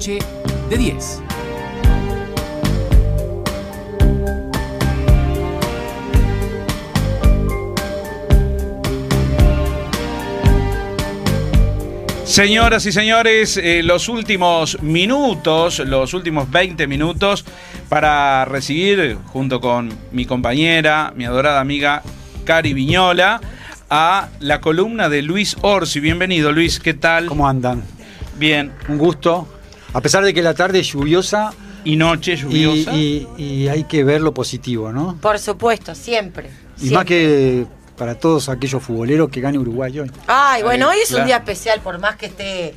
noche de 10. Señoras y señores, eh, los últimos minutos, los últimos 20 minutos para recibir, junto con mi compañera, mi adorada amiga Cari Viñola, a la columna de Luis Orsi. Bienvenido, Luis, ¿qué tal? ¿Cómo andan? Bien. Un gusto. A pesar de que la tarde es lluviosa. Y noche lluviosa. Y, y hay que ver lo positivo, ¿no? Por supuesto, siempre. Y siempre. más que para todos aquellos futboleros que gane Uruguay hoy. Ay, bueno, hoy es claro. un día especial, por más que esté,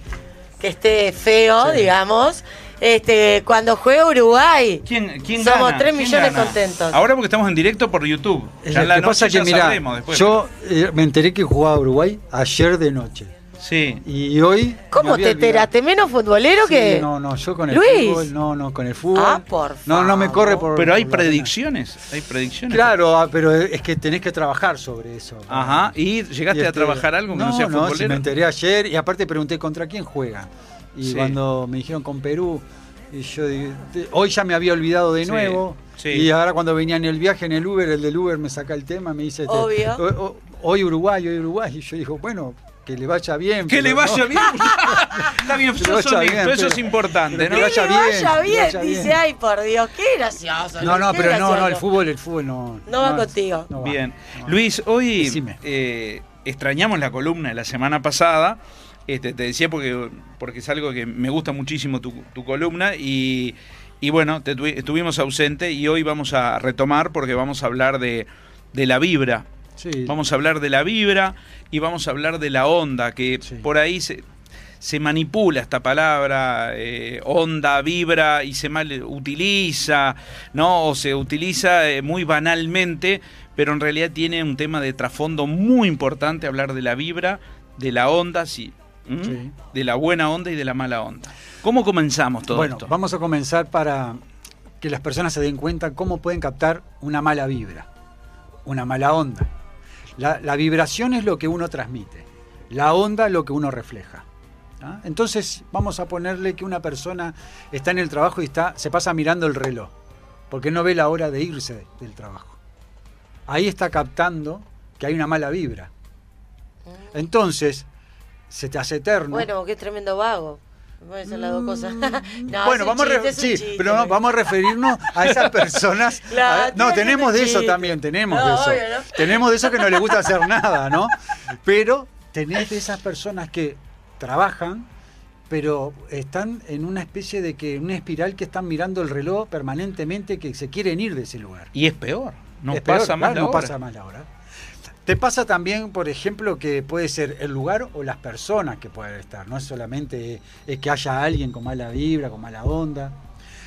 que esté feo, Sí. digamos. Este, cuando juega Uruguay, ¿Quién, quién somos gana? 3 ¿Quién millones contentos. Ahora porque estamos en directo por YouTube. Ya Lo que pasa ya que, después. yo eh, me enteré que jugaba Uruguay ayer de noche. Sí. Y hoy. ¿Cómo te enteraste? ¿Menos futbolero Sí, que.? No, no, yo con el Luis. fútbol. No, no, con el fútbol. Ah, por No, no me favor. corre por. Pero hay por predicciones. Hay predicciones. Claro, ah, pero es que tenés que trabajar sobre eso. Ajá. ¿Y llegaste Y a este, trabajar algo que no, sea No, futbolero? si me enteré ayer y aparte pregunté contra quién juega. Y Sí. cuando me dijeron con Perú, y yo hoy ya me había olvidado de Sí, nuevo. sí. Y ahora cuando venía en el viaje en el Uber, el del Uber me saca el tema, me dice, te- Obvio. "O- o- hoy Uruguay, hoy Uruguay. Y yo digo, bueno, que le vaya bien. Que pero le no- vaya bien. Está bien, Que vaya eso pero- es importante, ¿no? que vaya le bien, vaya que bien, vaya dice, bien. ay, por Dios, qué gracioso. No, no, pero no, no, el fútbol, el fútbol no. No va contigo. no va, Bien. no va. Luis, hoy eh, extrañamos la columna de la semana pasada. Este, te decía porque, porque es algo que me gusta muchísimo tu, tu columna y, y bueno, te tuvi- estuvimos ausente y hoy vamos a retomar porque vamos a hablar de, de la vibra. Sí. Vamos a hablar de la vibra y vamos a hablar de la onda, que Sí. por ahí se, se manipula esta palabra, eh, onda, vibra, y se mal utiliza, ¿no? O se utiliza eh, muy banalmente, pero en realidad tiene un tema de trasfondo muy importante hablar de la vibra, de la onda, sí, de la buena onda y de la mala onda. ¿Cómo comenzamos todo bueno, esto? vamos a comenzar para que las personas se den cuenta cómo pueden captar una mala vibra, una mala onda. La, la vibración es lo que uno transmite, la onda lo que uno refleja. ¿ah? Entonces vamos a ponerle que una persona está en el trabajo y está, se pasa mirando el reloj, porque no ve la hora de irse del trabajo. Ahí está captando que hay una mala vibra. Entonces, se te hace eterno. Bueno, qué tremendo vago. Pueden ser las dos cosas. No, Mm. bueno, vamos, a chiste, re- es un sí, chiste, pero no, Luis. vamos a referirnos a esas personas. Claro, a- no, tenemos de eso chiste. también, tenemos No, de eso. obvio, ¿no? Tenemos de eso que no les gusta hacer nada, ¿no? Pero tenés de esas personas que trabajan, pero están en una especie de que, una espiral que están mirando el reloj permanentemente, que se quieren ir de ese lugar. Y es peor, no Es peor, pasa más claro, la no pasa más la hora. Te pasa también, por ejemplo, que puede ser el lugar o las personas que pueden estar. No es solamente que haya alguien con mala vibra, con mala onda.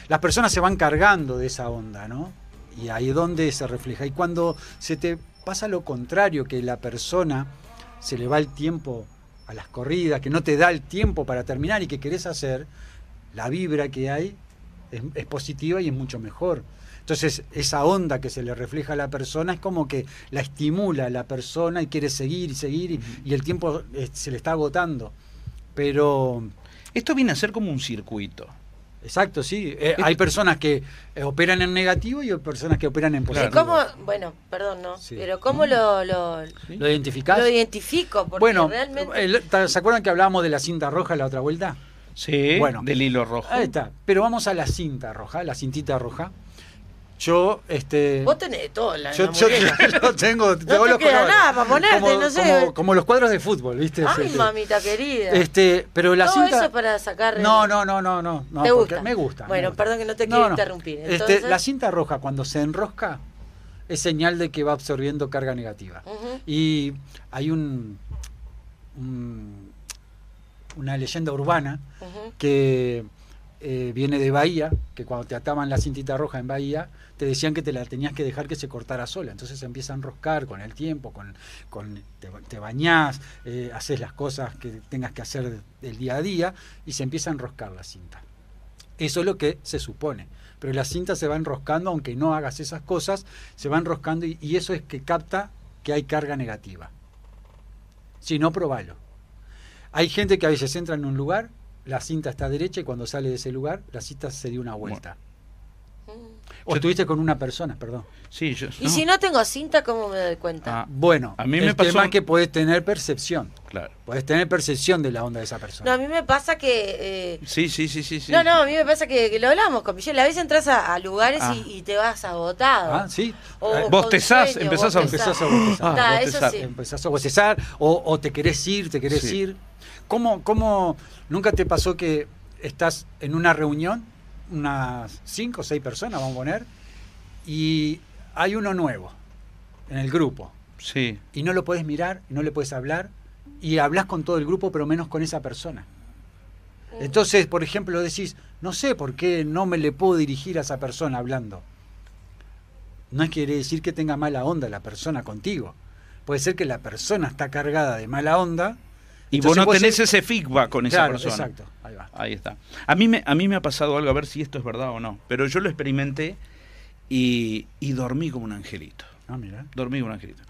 Las personas se van cargando de esa onda, ¿no? Y ahí es donde se refleja. Y cuando se te pasa lo contrario, que la persona se le va el tiempo a las corridas, que no te da el tiempo para terminar y que querés hacer, la vibra que hay es, es positiva y es mucho mejor. Entonces, esa onda que se le refleja a la persona es como que la estimula a la persona y quiere seguir y seguir y, y el tiempo eh, se le está agotando. Pero, Esto viene a ser como un circuito. exacto, sí. eh, hay personas que eh, operan en negativo y hay personas que operan en ¿Y positivo. cómo, bueno, perdón, no, Sí. pero cómo lo, lo, ¿Lo identificás? lo identifico? Porque bueno, realmente... el- ¿se acuerdan que hablábamos de la cinta roja la otra vuelta? Sí, Bueno. del hilo rojo. Ahí está. Pero vamos a la cinta roja, la cintita roja. Yo, este... Vos tenés todo en la, Yo, yo lo tengo, te tengo los queda nada para ponerte, como, no sé. Como, como los cuadros de fútbol, ¿viste? Ay, Este, mamita querida. Este, pero la todo cinta. eso es para sacar... No, no, no, no, no. no, ¿Te gusta? Me gusta. me Bueno, gusta. perdón que no te No, quiero no. interrumpir. Este, Entonces, la cinta roja, cuando se enrosca, es señal de que va absorbiendo carga negativa. Y hay un, un- una leyenda urbana que eh, viene de Bahía, que cuando te ataban la cintita roja en Bahía, te decían que te la tenías que dejar que se cortara sola. Entonces se empieza a enroscar con el tiempo, con, con te, te bañás, eh, haces las cosas que tengas que hacer del día a día y se empieza a enroscar la cinta. Eso es lo que se supone. Pero la cinta se va enroscando, aunque no hagas esas cosas, se va enroscando y, y eso es que capta que hay carga negativa. Si no, probalo. Hay gente que a veces entra en un lugar la cinta está derecha y cuando sale de ese lugar, la cinta se dio una vuelta. O estuviste con una persona, perdón. Sí, yo. Y si no tengo cinta, ¿cómo me doy cuenta? Ah, Bueno, A mí el me pasó- tema es que puedes tener percepción. Claro. Puedes tener percepción de la onda de esa No, a persona. mí me pasa que... eh, Sí, sí, sí, sí. sí. No, no, a mí me pasa que, que lo hablamos con Michelle. A veces entras a, a lugares Ah. y, y te vas agotado. Ah, sí. O Bostezás, sueño, empezás a- Empezás a bostezar. Ah, Nah, bostezar. eso sí. Empezás a bostezar o, o te querés ir, te querés Sí. ir. ¿Cómo, ¿Cómo nunca te pasó que estás en una reunión, unas cinco o seis personas, vamos a poner, y hay uno nuevo en el grupo Sí. y no lo puedes mirar, y no le puedes hablar y hablas con todo el grupo, pero menos con esa persona? Entonces, por ejemplo, decís, no sé por qué no me le puedo dirigir a esa persona hablando. No es quiere decir que tenga mala onda la persona contigo. Puede ser que la persona está cargada de mala onda. Y vos no tenés ese feedback con esa persona. exacto. Ahí va. Ahí está. A mí, me, a mí me ha pasado algo, a ver si esto es verdad o no. Pero yo lo experimenté y, y dormí como un angelito. Ah, mira. Dormí como un angelito.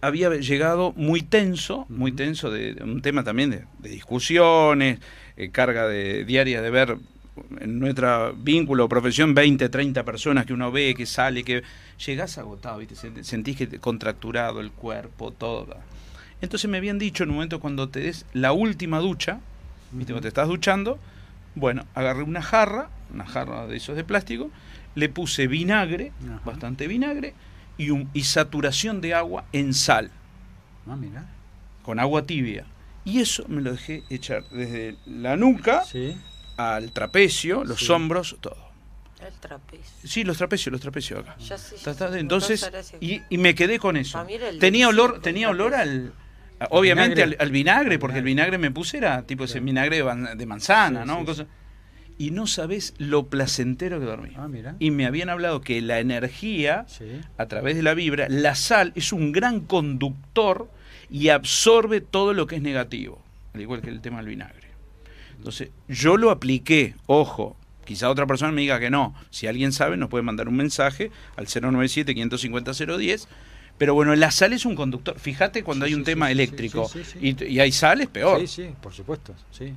Había llegado muy tenso, muy tenso, de, de un tema también de, de discusiones, eh, carga de, diaria de ver en nuestra vínculo o profesión 20, 30 personas que uno ve, que sale, que llegás agotado, ¿viste? Sent- sentís que te- contracturado el cuerpo, todo. Entonces me habían dicho en un momento cuando te des la última ducha, ¿viste? Cuando te estás duchando, bueno, agarré una jarra, una jarra de esos de plástico, le puse vinagre, Ajá. bastante vinagre, y, un, y saturación de agua en sal, Ah, mira. con agua tibia. Y eso me lo dejé echar desde la nuca Sí. al trapecio, los Sí. hombros, todo. El trapecio. Sí, los trapecios, los trapecios acá. Ya sé. Entonces, y, y me quedé con eso. El Tenía olor, tenía olor al, obviamente al, Vinagre. al vinagre, Al porque el vinagre. me puse era tipo ese vinagre de, manzana, ¿no? Cosa- Y no sabés lo placentero que dormí. Ah, mira. Y me habían hablado que la energía, Sí. a través de la vibra, la sal es un gran conductor y absorbe todo lo que es negativo, al igual que el tema del vinagre. Entonces, yo lo apliqué, ojo, quizá otra persona me diga que no. Si alguien sabe, nos puede mandar un mensaje al 097-550-010. Pero bueno, la sal es un conductor. Fíjate cuando Sí, hay un sí, tema eléctrico sí, sí, sí. Y, y hay sales, peor. Sí, sí, por supuesto. Sí.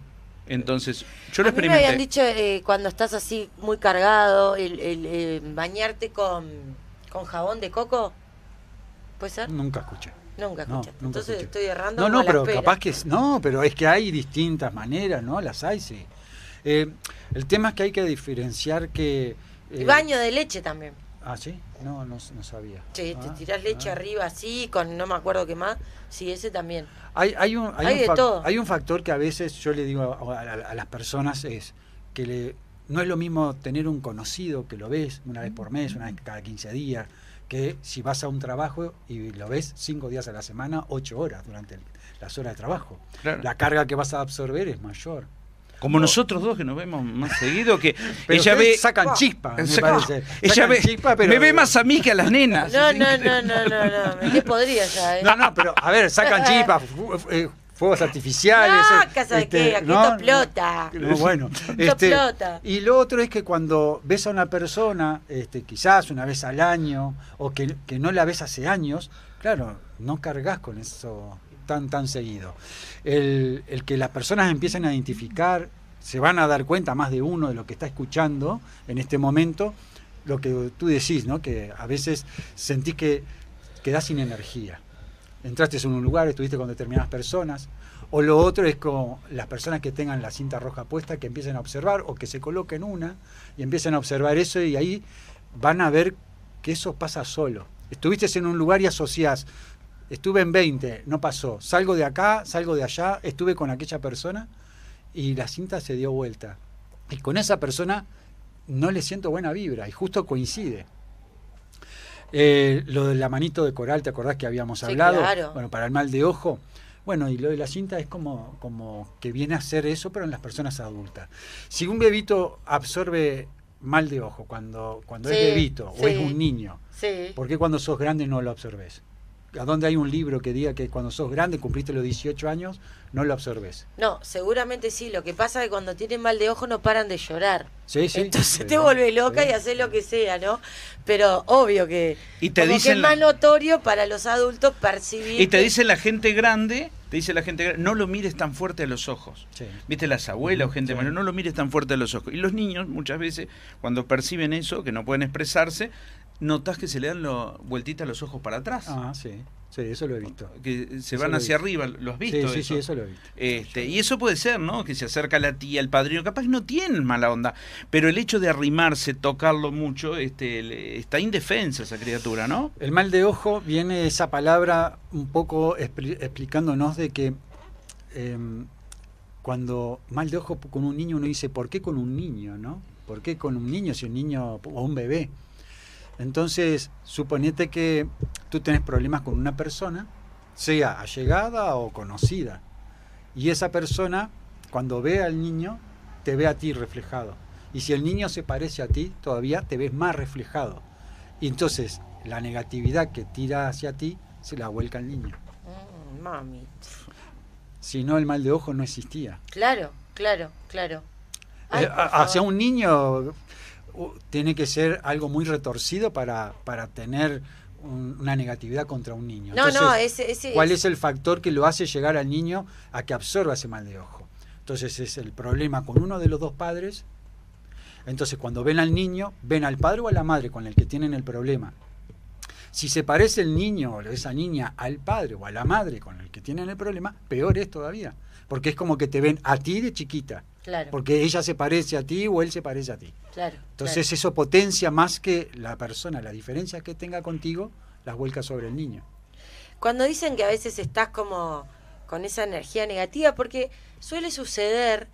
Entonces, yo lo a mí me experimenté. habían dicho eh, cuando estás así muy cargado, el, el, eh, bañarte con, con jabón de coco. ¿Puede ser? Nunca escuché. Nunca No, escuchaste. nunca Entonces escuché. estoy errando. No, no, pero pera. capaz que es- no, pero es que hay distintas maneras, ¿no? Las hay, sí. Eh, el tema es que hay que diferenciar que. Y eh, baño de leche también. Ah, sí, no, no, no sabía. Sí, Ah, te tirás leche ah. arriba así, con no me acuerdo qué más. Sí, ese también. Hay, hay, un, hay, Hay un de todo. hay un factor que a veces yo le digo a, a- a las personas es que le, no es lo mismo tener un conocido que lo ves una vez por mes, una vez cada 15 días, que si vas a un trabajo y lo ves cinco días a la semana, ocho horas durante el- las horas de trabajo. Claro. La carga que vas a absorber es mayor. Como nosotros dos que nos vemos más seguido, que Pero ella ve. sacan chispa, me Saca- parece. Ella Sacan ve, chispa, pero- me ve más a mí que a las nenas. No, no, no, no, no, no. Me podría ya, ¿eh? No, no, pero a ver, sacan chispas, fu- eh, fuegos artificiales. No, eh, casa de qué, aquí esto explota. no, bueno, este, explota. y lo otro es que cuando ves a una persona, este, quizás una vez al año, o que, que no la ves hace años, claro, no cargas con eso tan, seguido. El, el que las personas empiecen a identificar, se van a dar cuenta más de uno de lo que está escuchando en este momento, lo que tú decís, ¿no? Que a veces sentís que quedás sin energía. Entraste en un lugar, estuviste con determinadas personas, o lo otro es con las personas que tengan la cinta roja puesta, que empiecen a observar, o que se coloquen una y empiecen a observar eso y ahí van a ver que eso pasa solo. Estuviste en un lugar y asociás, estuve en 20, no pasó, salgo de acá, salgo de allá, estuve con aquella persona y la cinta se dio vuelta. Y con esa persona no le siento buena vibra y justo coincide. Eh, lo de la manito de coral, ¿te acordás que habíamos Sí, hablado? claro. Bueno, para el mal de ojo. Bueno, y lo de la cinta es como, como que viene a hacer eso, pero en las personas adultas. Si un bebito absorbe mal de ojo cuando, cuando es Sí, bebito o es un niño. ¿por qué cuando sos grande no lo absorbes? ¿A dónde hay un libro que diga que cuando sos grande, cumpliste los 18 años, no lo absorbes? No, seguramente sí. Lo que pasa es que cuando tienen mal de ojo no paran de llorar. Sí, sí. Entonces Sí, te ¿no? vuelve loca Sí. y haces lo que sea, ¿no? Pero obvio que, Y te como que dicen es más notorio para los adultos percibir. Y te que- dice la gente grande, te dice la gente grande, no lo mires tan fuerte a los ojos. Sí. Viste, las abuelas o gente Sí. mayor, no lo mires tan fuerte a los ojos. Y los niños, muchas veces, cuando perciben eso, que no pueden expresarse, notas que se le dan lo, vueltita los ojos para atrás. Ah, sí. Sí, eso lo he visto. Que se Eso van hacia arriba, ¿lo has Sí, visto? sí, eso? sí, eso lo he visto. Este, y eso puede ser, ¿no? Que se acerca la tía, el padrino, capaz que no tienen mala onda, pero el hecho de arrimarse, tocarlo mucho, este, le- está indefensa esa criatura, ¿no? El mal de ojo viene esa palabra un poco expli- explicándonos de que em, cuando mal de ojo con un niño uno dice, ¿por qué con un niño, no? ¿Por qué con un niño si un niño o un bebé? Entonces, suponete que tú tenés problemas con una persona, sea allegada o conocida, y esa persona, cuando ve al niño, te ve a ti reflejado. Y si el niño se parece a ti, todavía te ves más reflejado. Y entonces, la negatividad que tira hacia ti, se la vuelca al niño. Mm, mami. Si no, el mal de ojo no existía. Claro, claro, claro. Ay, Eh, hacia un niño tiene que ser algo muy retorcido para, para tener un- una negatividad contra un niño. No, Entonces, no, ese, ese ¿Cuál es el factor que lo hace llegar al niño a que absorba ese mal de ojo? Entonces es el problema con uno de los dos padres. Entonces cuando ven al niño, ven al padre o a la madre con el que tienen el problema. Si se parece el niño o esa niña al padre o a la madre con el que tienen el problema, peor es todavía. Porque es como que te ven a ti de chiquita. Claro, Porque ella se parece a ti o él se parece a ti. claro. Entonces eso potencia más que la persona, la diferencia que tenga contigo, las vuelca sobre el niño. Cuando dicen que a veces estás como con esa energía negativa, porque suele suceder,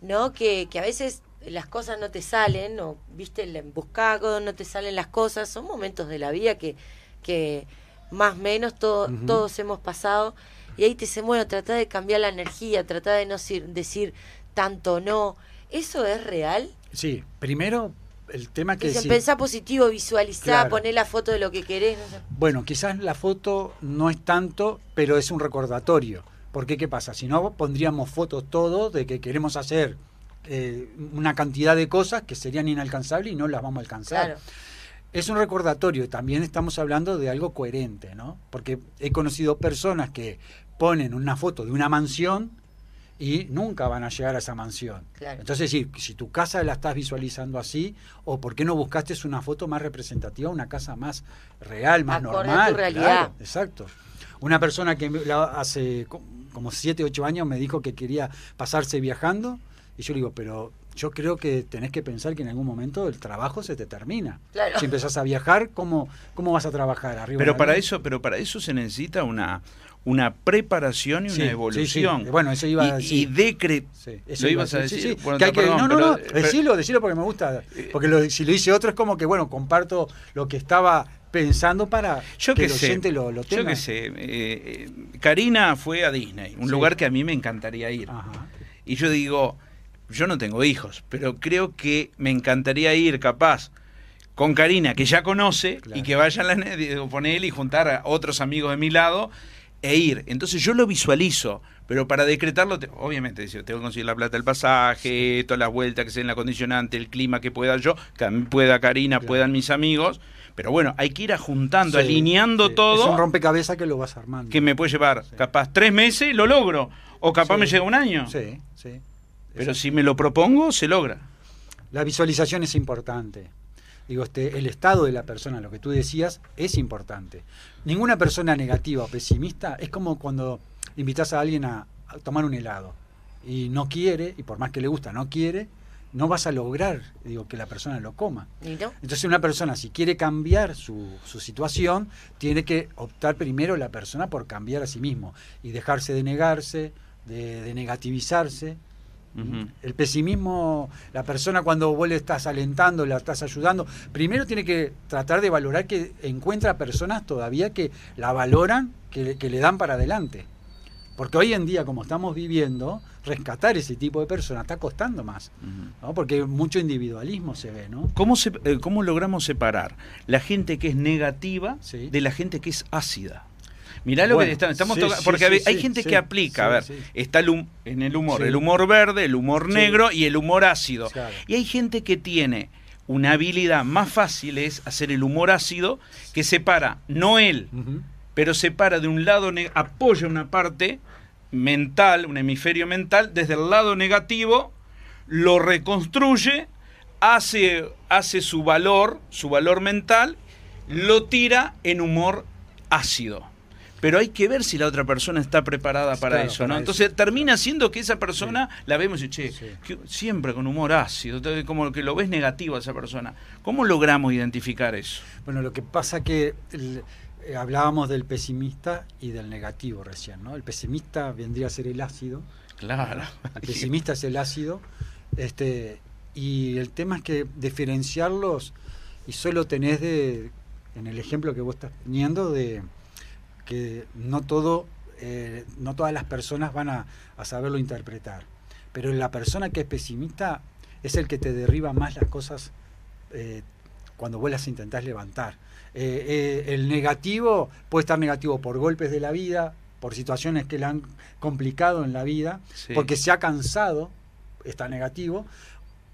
¿no? Que, que a veces las cosas no te salen, o viste el embuscado, no te salen las cosas, son momentos de la vida que, que más o menos todo- todos hemos pasado, y ahí te dicen, bueno, trata de cambiar la energía, trata de no decir, tanto no. ¿Eso es real? Sí, primero el tema que... Dicen, sí- pensá positivo, visualizá, Claro. poné la foto de lo que querés. no sé. Bueno, quizás la foto no es tanto, pero es un recordatorio. Porque qué pasa? Si no, pondríamos fotos todos de que queremos hacer eh, una cantidad de cosas que serían inalcanzables y no las vamos a alcanzar. Claro. Es un recordatorio, también estamos hablando de algo coherente, ¿no? Porque he conocido personas que ponen una foto de una mansión y nunca van a llegar a esa mansión. Claro. Entonces, si tu casa la estás visualizando así, o por qué no buscaste una foto más representativa, una casa más real, más Acorde a tu normal. realidad. Claro, exacto. Una persona que hace co- como 7, 8 años me dijo que quería pasarse viajando, y yo le digo, pero yo creo que tenés que pensar que en algún momento el trabajo se te termina. Claro. Si empezás a viajar, ¿cómo, cómo vas a trabajar? ¿Arriba Pero para eso, pero para eso se necesita una, una preparación y Sí, una evolución. sí. Bueno, eso iba a y, decir. y decre- Sí, eso ¿Lo iba ibas a decir, decir? sí, sí. Bueno, Que hay está, que- perdón, no, no, pero- no, pero- decilo, decilo porque me gusta. Porque lo- si lo dice otro es como que, bueno, comparto lo que estaba pensando para Yo que qué el sé, oyente lo, lo yo tenga. qué sé. eh, eh, Karina fue a Disney, un Sí. lugar que a mí me encantaría ir. Ajá. Y yo digo, yo no tengo hijos, pero creo que me encantaría ir capaz con Karina, que ya conoce, Claro. y que vayan digo, poner y juntar a otros amigos de mi lado e ir. Entonces yo lo visualizo, pero para decretarlo, te- obviamente, tengo que conseguir la plata del pasaje, todas las vueltas que sea en la condicionante, el clima que pueda yo, que pueda Karina, Claro. puedan mis amigos. Pero bueno, hay que ir ajuntando, Sí, alineando sí. Es todo un rompecabezas que lo vas armando. que me puede llevar Sí. capaz tres meses, lo logro. O capaz Sí. me llega un año. Sí, sí. Pero Exacto. si me lo propongo, se logra. La visualización es importante. Digo, este, el estado de la persona, lo que tú decías, es importante. Ninguna persona negativa o pesimista es como cuando invitas a alguien a, a tomar un helado y no quiere, y por más que le gusta, no quiere, no vas a lograr, digo, que la persona lo coma. Entonces una persona, si quiere cambiar su, su situación, tiene que optar primero la persona por cambiar a sí mismo y dejarse de negarse, de, de negativizarse. El pesimismo, la persona cuando vos le estás alentando, la estás ayudando, primero tiene que tratar de valorar que encuentra personas todavía que la valoran, que, que le dan para adelante. Porque hoy en día, como estamos viviendo, rescatar ese tipo de personas está costando más. Porque mucho individualismo se ve, ¿no? ¿Cómo, se- eh, ¿Cómo logramos separar la gente que es negativa Sí. de la gente que es ácida? Mirá lo Bueno, que está- estamos sí, tocando. porque sí, hay gente que aplica, a ver, está el hum- en el humor, el humor verde, el humor negro y el humor ácido. Claro. Y hay gente que tiene una habilidad más fácil es hacer el humor ácido que separa, no él, pero separa de un lado, apoya una parte mental, un hemisferio mental, desde el lado negativo, lo reconstruye, hace, hace su valor, su valor mental, lo tira en humor ácido. Pero hay que ver si la otra persona está preparada para Claro, eso, ¿no? para Entonces eso. termina siendo que esa persona la vemos y che, Sí. que- siempre con humor ácido, como que lo ves negativo a esa persona. ¿Cómo logramos identificar eso? Bueno, lo que pasa que el- eh, hablábamos del pesimista y del negativo recién, ¿no? El pesimista vendría a ser el ácido, Claro. el pesimista es el ácido, este, y el tema es que diferenciarlos y solo tenés de, en el ejemplo que vos estás poniendo, de que no todo, eh, no todas las personas van a, a saberlo interpretar, pero la persona que es pesimista es el que te derriba más las cosas eh, cuando vos las intentás levantar. Eh, eh, el negativo puede estar negativo por golpes de la vida, por situaciones que le han complicado en la vida, Sí. porque se ha cansado, está negativo,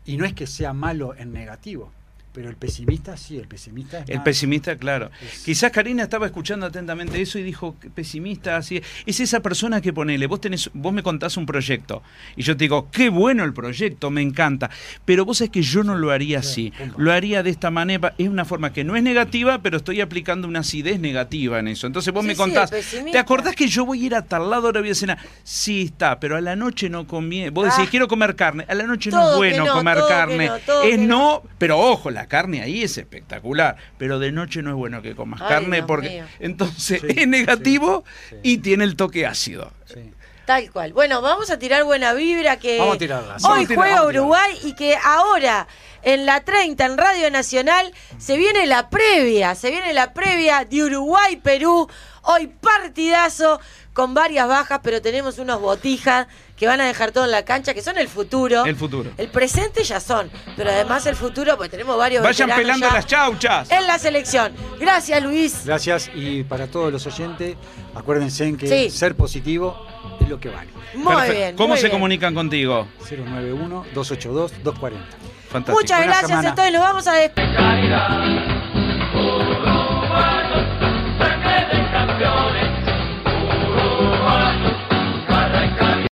y no es que sea malo en negativo, pero el pesimista sí, el pesimista es El más- pesimista, claro. es- Quizás Karina estaba escuchando atentamente eso y dijo, "Qué pesimista, así. Es esa persona que ponele, vos tenés, vos me contás un proyecto y yo te digo, qué bueno el proyecto, me encanta. Pero vos sabés que yo no lo haría así. Lo haría de esta manera. Es una forma que no es negativa, pero estoy aplicando una acidez negativa en eso. Entonces vos Sí, me contás. ¿te acordás que yo voy a ir a tal lado, ahora voy a cenar? Sí, está, pero a la noche no conviene. Vos decís, Ah. quiero comer carne. A la noche no es bueno no, comer carne. no, es no, pero ojo, la carne ahí es espectacular. Pero de noche no es bueno que comas Ay, carne Dios porque mío. entonces Sí, es negativo sí, sí. y tiene el toque ácido. sí. Tal cual. Bueno, vamos a tirar buena vibra que Vamos a tirarla, hoy Vamos juega a. Uruguay y que ahora en la 30 en Radio Nacional se viene la previa, se viene la previa de Uruguay-Perú. Hoy partidazo con varias bajas, pero tenemos unos botijas que van a dejar todo en la cancha, que son el futuro. El futuro. El presente ya son, pero además el futuro, pues tenemos varios Vayan pelando ya las chauchas. en la selección. Gracias, Luis. Gracias y para todos los oyentes, acuérdense en que Sí. ser positivo es lo que vale. Muy Perfecto. bien. ¿Cómo muy se bien. comunican contigo? 091-282-240. Fantástico. Muchas Buena gracias, semana. entonces nos vamos a despedir.